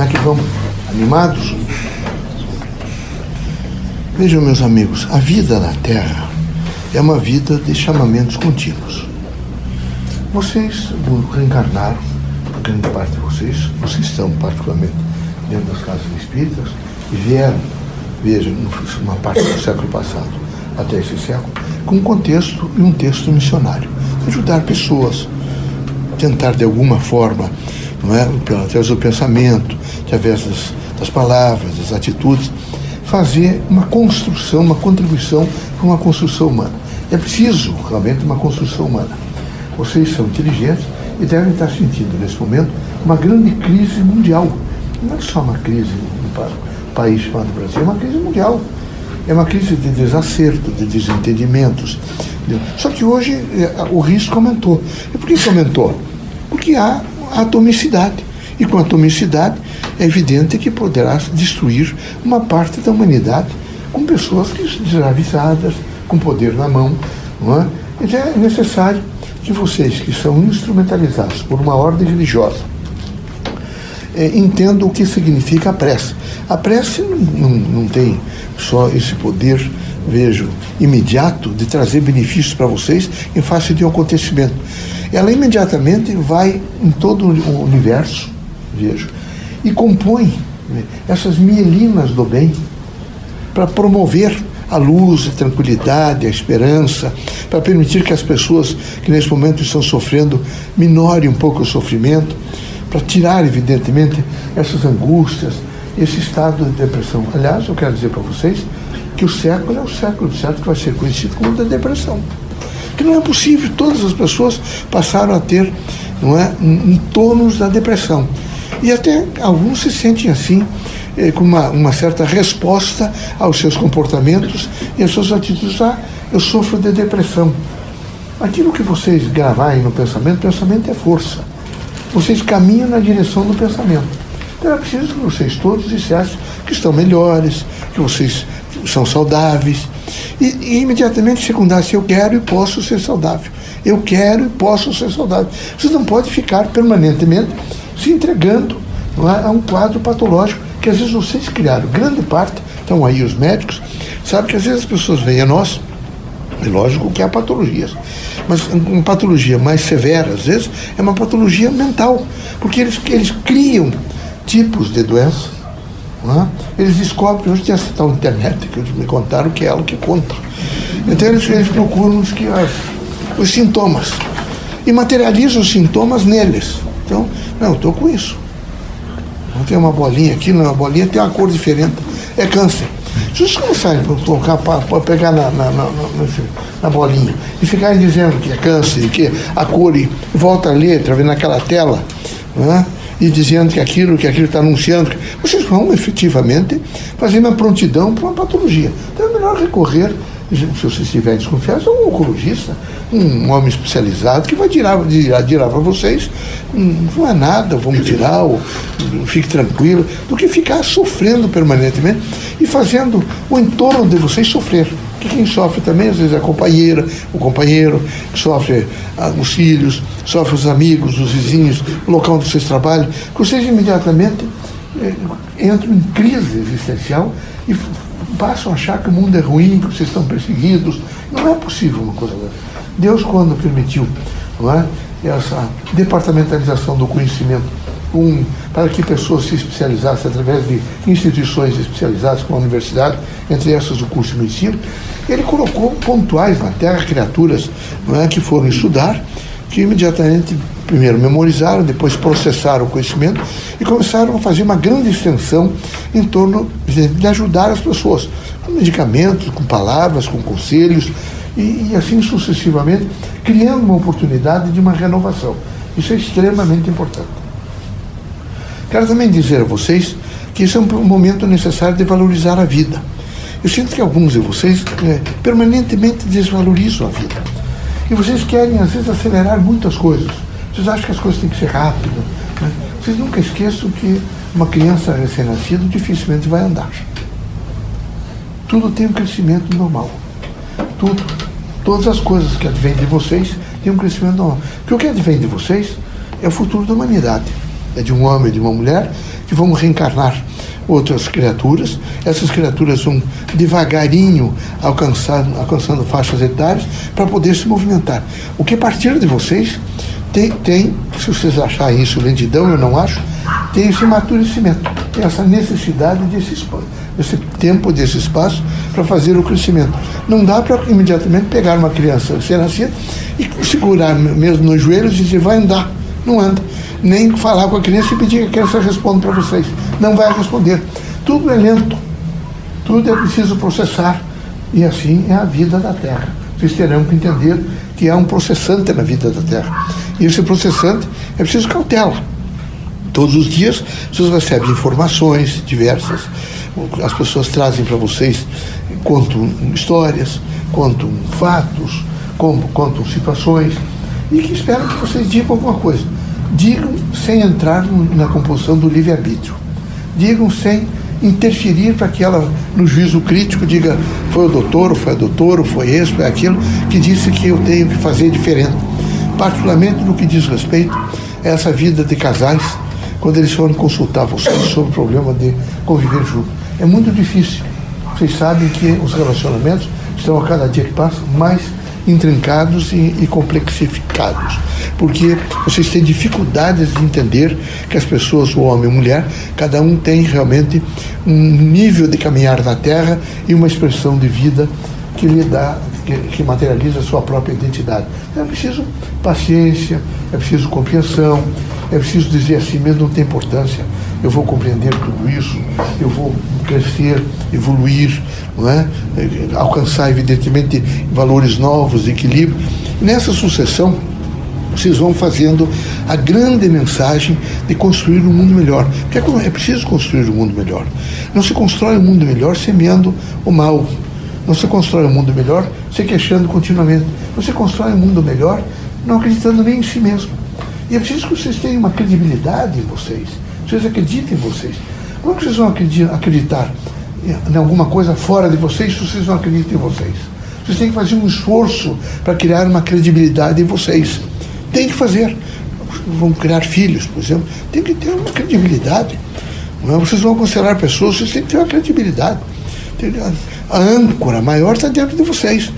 Como é que vamos? Animados? Vejam, meus amigos, a vida na Terra é uma vida de chamamentos contínuos. Vocês reencarnaram, a grande parte de vocês, vocês estão particularmente dentro das casas espíritas, e vieram, vejam, uma parte do século passado até esse século, com um contexto e um texto missionário. Ajudar pessoas, tentar de alguma forma, não é? através do pensamento, através das, das palavras, das atitudes, fazer uma construção, uma contribuição para uma construção humana. É preciso realmente uma construção humana. Vocês são inteligentes e devem estar sentindo nesse momento uma grande crise mundial. Não é só uma crise no país chamado Brasil, é uma crise mundial. É uma crise de desacerto, de desentendimentos. Só que hoje é, o risco aumentou. E por que aumentou? Porque há atomicidade. E com atomicidade é evidente que poderá destruir uma parte da humanidade com pessoas desavisadas, com poder na mão. Não é? Então é necessário que vocês que são instrumentalizados por uma ordem religiosa é, entendam o que significa a prece. A prece não, não, não tem só esse poder, vejo, imediato de trazer benefícios para vocês em face de um acontecimento. Ela imediatamente vai em todo o universo, vejo, e compõe né, essas mielinas do bem para promover a luz, a tranquilidade, a esperança, para permitir que as pessoas que nesse momento estão sofrendo minorem um pouco o sofrimento, para tirar, evidentemente, essas angústias, esse estado de depressão. Aliás, eu quero dizer para vocês que o século é o século certo que vai ser conhecido como da depressão. Que não é possível, todas as pessoas passaram a ter não é, um, um tônus da depressão. E até alguns se sentem assim eh, com uma, uma certa resposta aos seus comportamentos e às suas atitudes. Ah, eu sofro de depressão. Aquilo que vocês gravarem no pensamento, pensamento é força. Vocês caminham na direção do pensamento. Então é preciso que vocês todos dissessem que estão melhores, que vocês são saudáveis. E, e imediatamente secundasse, eu quero e posso ser saudável. Eu quero e posso ser saudável. Vocês não podem ficar permanentemente se entregando é, a um quadro patológico que às vezes vocês criaram. Grande parte, estão aí os médicos, sabe que às vezes as pessoas vêm a nós, é lógico que há patologias, mas uma patologia mais severa, às vezes, é uma patologia mental, porque eles, eles criam tipos de doença. Eles descobrem, hoje tem essa tal internet que eles me contaram que é ela que conta. Então eles, eles procuram os, que, as, os sintomas e materializam os sintomas neles. Então, não, eu estou com isso. Não tem uma bolinha aqui, não, bolinha tem uma cor diferente. É câncer. Se vocês começarem a para pegar na, na, na, na, bolinha e ficarem dizendo que é câncer, que a cor e volta a letra, vendo naquela tela, né? E dizendo que aquilo, que aquilo está anunciando, vocês vão efetivamente fazer uma prontidão para uma patologia. Então é melhor recorrer se vocês estiverem desconfiados, é um oncologista, um homem especializado que vai tirar, dirá, para vocês, hum, não é nada, vamos tirar, ou, fique tranquilo, do que ficar sofrendo permanentemente e fazendo o entorno de vocês sofrer. Que quem sofre também, às vezes, é a companheira, o companheiro, sofre ah, os filhos, sofre os amigos, os vizinhos, o local onde vocês trabalham, que vocês imediatamente eh, entram em crise existencial e passam a achar que o mundo é ruim, que vocês estão perseguidos. Não é possível uma coisa dessa. Deus, quando permitiu não é, essa departamentalização do conhecimento um, para que pessoas se especializassem através de instituições especializadas, como a universidade, entre essas o curso de medicina, ele colocou pontuais na Terra criaturas é, que foram estudar, que imediatamente primeiro memorizaram, depois processaram o conhecimento e começaram a fazer uma grande extensão em torno de ajudar as pessoas, com medicamentos, com palavras, com conselhos e, e assim sucessivamente, criando uma oportunidade de uma renovação. Isso é extremamente importante. Quero também dizer a vocês que isso é um momento necessário de valorizar a vida. Eu sinto que alguns de vocês é, permanentemente desvalorizam a vida. E vocês querem, às vezes, acelerar muitas coisas. Vocês acham que as coisas têm que ser rápidas. Né? Vocês nunca esqueçam que uma criança recém-nascida dificilmente vai andar. Tudo tem um crescimento normal. Tudo. Todas as coisas que advêm de vocês têm um crescimento normal. Porque o que advém de vocês é o futuro da humanidade. É de um homem e de uma mulher, que vão reencarnar outras criaturas. Essas criaturas vão devagarinho alcançando, alcançando faixas etárias para poder se movimentar. O que partir de vocês tem, tem, se vocês acharem isso lentidão, eu não acho, tem esse maturecimento, tem essa necessidade desse espaço, tempo, desse espaço para fazer o crescimento. Não dá para imediatamente pegar uma criança ser nascida e segurar mesmo nos joelhos e dizer vai andar. Não anda. Nem falar com a criança e pedir que a criança responda para vocês. Não vai responder. Tudo é lento. Tudo é preciso processar. E assim é a vida da Terra. Vocês terão que entender que há um processante na vida da Terra. E esse processante é preciso cautela. Todos os dias vocês recebem informações diversas. As pessoas trazem para vocês, contam histórias, contam fatos, contam situações e que esperam que vocês digam alguma coisa. Digam sem entrar na composição do livre-arbítrio. Digam sem interferir para que ela, no juízo crítico, diga foi o doutor, ou foi a doutora, ou foi esse, foi aquilo, que disse que eu tenho que fazer diferente. Particularmente no que diz respeito a essa vida de casais, quando eles foram consultar vocês sobre o problema de conviver junto. É muito difícil. Vocês sabem que os relacionamentos estão a cada dia que passa mais intrincados e, e complexificados, porque vocês têm dificuldades de entender que as pessoas, o homem e a mulher, cada um tem realmente um nível de caminhar na Terra e uma expressão de vida que lhe dá, que, que materializa a sua própria identidade. É preciso paciência, é preciso compreensão, é preciso dizer assim mesmo, não tem importância, eu vou compreender tudo isso, eu vou crescer, evoluir, é? alcançar, evidentemente, valores novos, equilíbrio. Nessa sucessão, vocês vão fazendo a grande mensagem de construir um mundo melhor. Porque é, é preciso construir um mundo melhor. Não se constrói um mundo melhor semeando o mal. Não se constrói um mundo melhor se queixando continuamente. Se constrói um mundo melhor não acreditando nem em si mesmo. E é preciso que vocês tenham uma credibilidade em vocês. Vocês acreditem em vocês. Como que vocês vão acreditar em alguma coisa fora de vocês se vocês não acreditam em vocês? Vocês têm que fazer um esforço para criar uma credibilidade em vocês. Tem que fazer. Vão criar filhos, por exemplo. Tem que ter uma credibilidade. Não é? Vocês vão considerar pessoas, vocês têm que ter uma credibilidade. A âncora maior está dentro de vocês.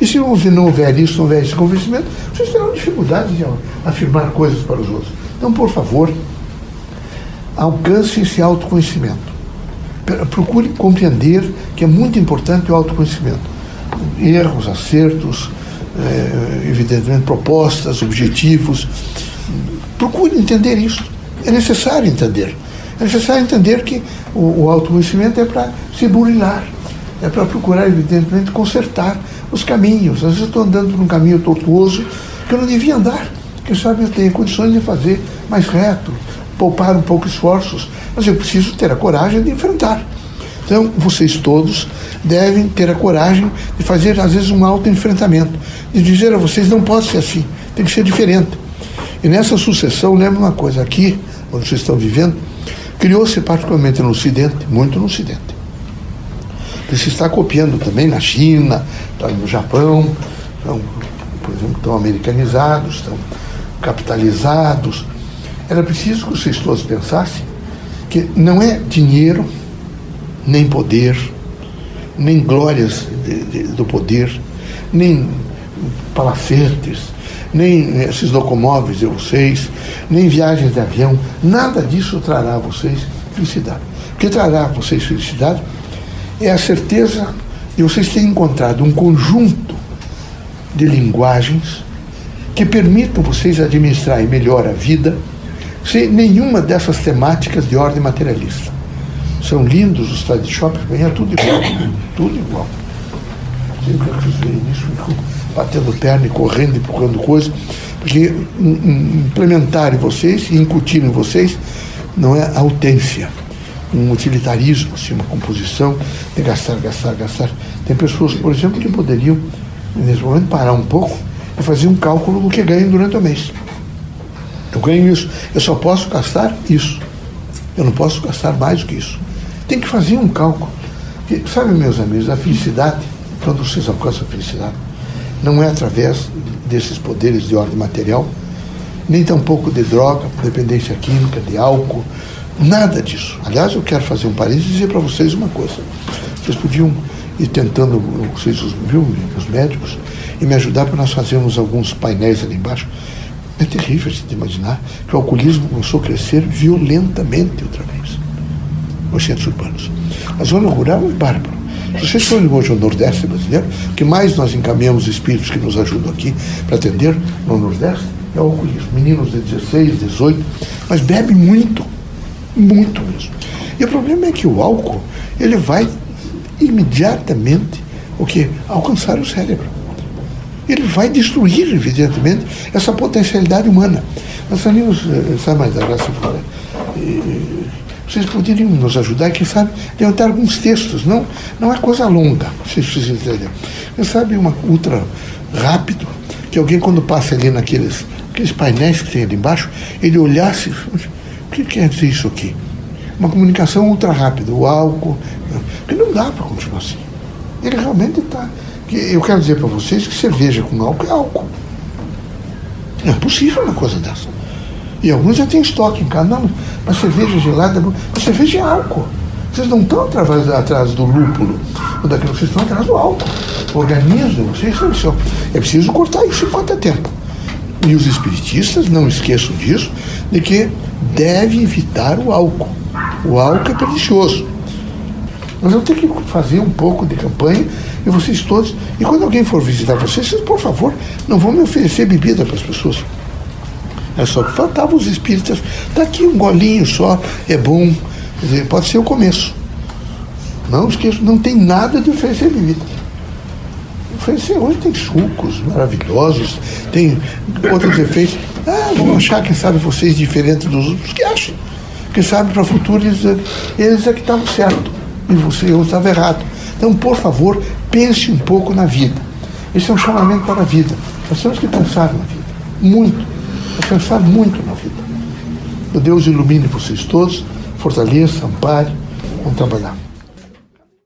E se não houver isso, não houver esse convencimento, vocês terão dificuldade de afirmar coisas para os outros. Então, por favor, alcance esse autoconhecimento. Procure compreender que é muito importante o autoconhecimento. Erros, acertos, é, evidentemente propostas, objetivos. Procure entender isso. É necessário entender. É necessário entender que o, o autoconhecimento é para se burilar, é para procurar, evidentemente, consertar os caminhos. Às vezes estou andando num caminho tortuoso que eu não devia andar. Quem sabe eu tenho condições de fazer mais reto, poupar um pouco esforços, mas eu preciso ter a coragem de enfrentar. Então, vocês todos devem ter a coragem de fazer, às vezes, um auto-enfrentamento, de dizer a vocês: não pode ser assim, tem que ser diferente. E nessa sucessão, lembre uma coisa: aqui, onde vocês estão vivendo, criou-se particularmente no Ocidente, muito no Ocidente. Que se está copiando também na China, no Japão, estão, por exemplo, estão americanizados, estão capitalizados, era preciso que vocês todos pensassem que não é dinheiro, nem poder, nem glórias de, de, do poder, nem palacetes, nem esses locomóveis de vocês, nem viagens de avião, nada disso trará a vocês felicidade. O que trará a vocês felicidade é a certeza de vocês terem encontrado um conjunto de linguagens que permitam vocês administrarem melhor a vida sem nenhuma dessas temáticas de ordem materialista. São lindos os trade shops, é tudo igual, tudo igual. Vocês veem isso, ficam batendo perna e correndo, empurrando coisas, porque implementar em vocês e incutir em vocês não é autência, um utilitarismo, assim, uma composição de gastar, gastar, gastar. Tem pessoas, por exemplo, que poderiam, nesse momento, parar um pouco e fazer um cálculo do que ganham durante o mês. Ganho isso. Eu só posso gastar isso. Eu não posso gastar mais do que isso. Tem que fazer um cálculo. Sabe, meus amigos, a felicidade, quando vocês alcançam a felicidade, não é através desses poderes de ordem material, nem tampouco de droga, dependência química, de álcool, nada disso. Aliás, eu quero fazer um parênteses e dizer para vocês uma coisa. Vocês podiam ir tentando, vocês, viu, os médicos, e me ajudar para nós fazermos alguns painéis ali embaixo. É terrível de imaginar que o alcoolismo começou a crescer violentamente outra vez nos centros urbanos. A zona rural é bárbaro. Se vocês forem hoje ao Nordeste brasileiro, o que mais nós encaminhamos espíritos que nos ajudam aqui para atender no Nordeste é o alcoolismo. Meninos de 16, 18, mas bebe muito, muito mesmo. E o problema é que o álcool, ele vai imediatamente o que? Alcançar o cérebro. Ele vai destruir, evidentemente, essa potencialidade humana. Nós saímos, eh, sabe mais da graça fora. Vocês poderiam nos ajudar, quem sabe, levantar alguns textos. Não, não é coisa longa, vocês precisam entender. Quem sabe uma ultra rápido, que alguém quando passa ali naqueles aqueles painéis que tem ali embaixo, ele olhasse, o que quer dizer isso aqui? Uma comunicação ultra rápida, o álcool, porque não dá para continuar assim. Ele realmente está. Eu quero dizer para vocês que cerveja com álcool é álcool. É impossível uma coisa dessa. E alguns já têm estoque em casa. Não, mas cerveja gelada, mas cerveja é álcool. Vocês não estão atrás, atrás do lúpulo ou daquilo, vocês estão atrás do álcool. Organismo, vocês não são. É preciso cortar isso enquanto é tempo. E os espiritistas, não esqueçam disso, de que deve evitar o álcool. O álcool é pernicioso. Nós vamos ter que fazer um pouco de campanha e vocês todos. E quando alguém for visitar vocês, vocês, por favor, não vão me oferecer bebida para as pessoas. É só que os espíritas. Está aqui um golinho só, é bom. Dizer, pode ser o começo. Não esqueça, não tem nada de oferecer bebida. Oferecer hoje tem sucos maravilhosos, tem outros efeitos. Ah, vão achar, quem sabe, vocês diferentes dos outros que acham. Quem sabe para o futuro eles, eles é que estavam certo e você eu estava errado. Então, por favor, pense um pouco na vida. Esse é um chamamento para a vida. Nós temos que pensar na vida. Muito pensar muito na vida. Que Deus ilumine vocês todos, fortaleça, ampare, vamos trabalhar.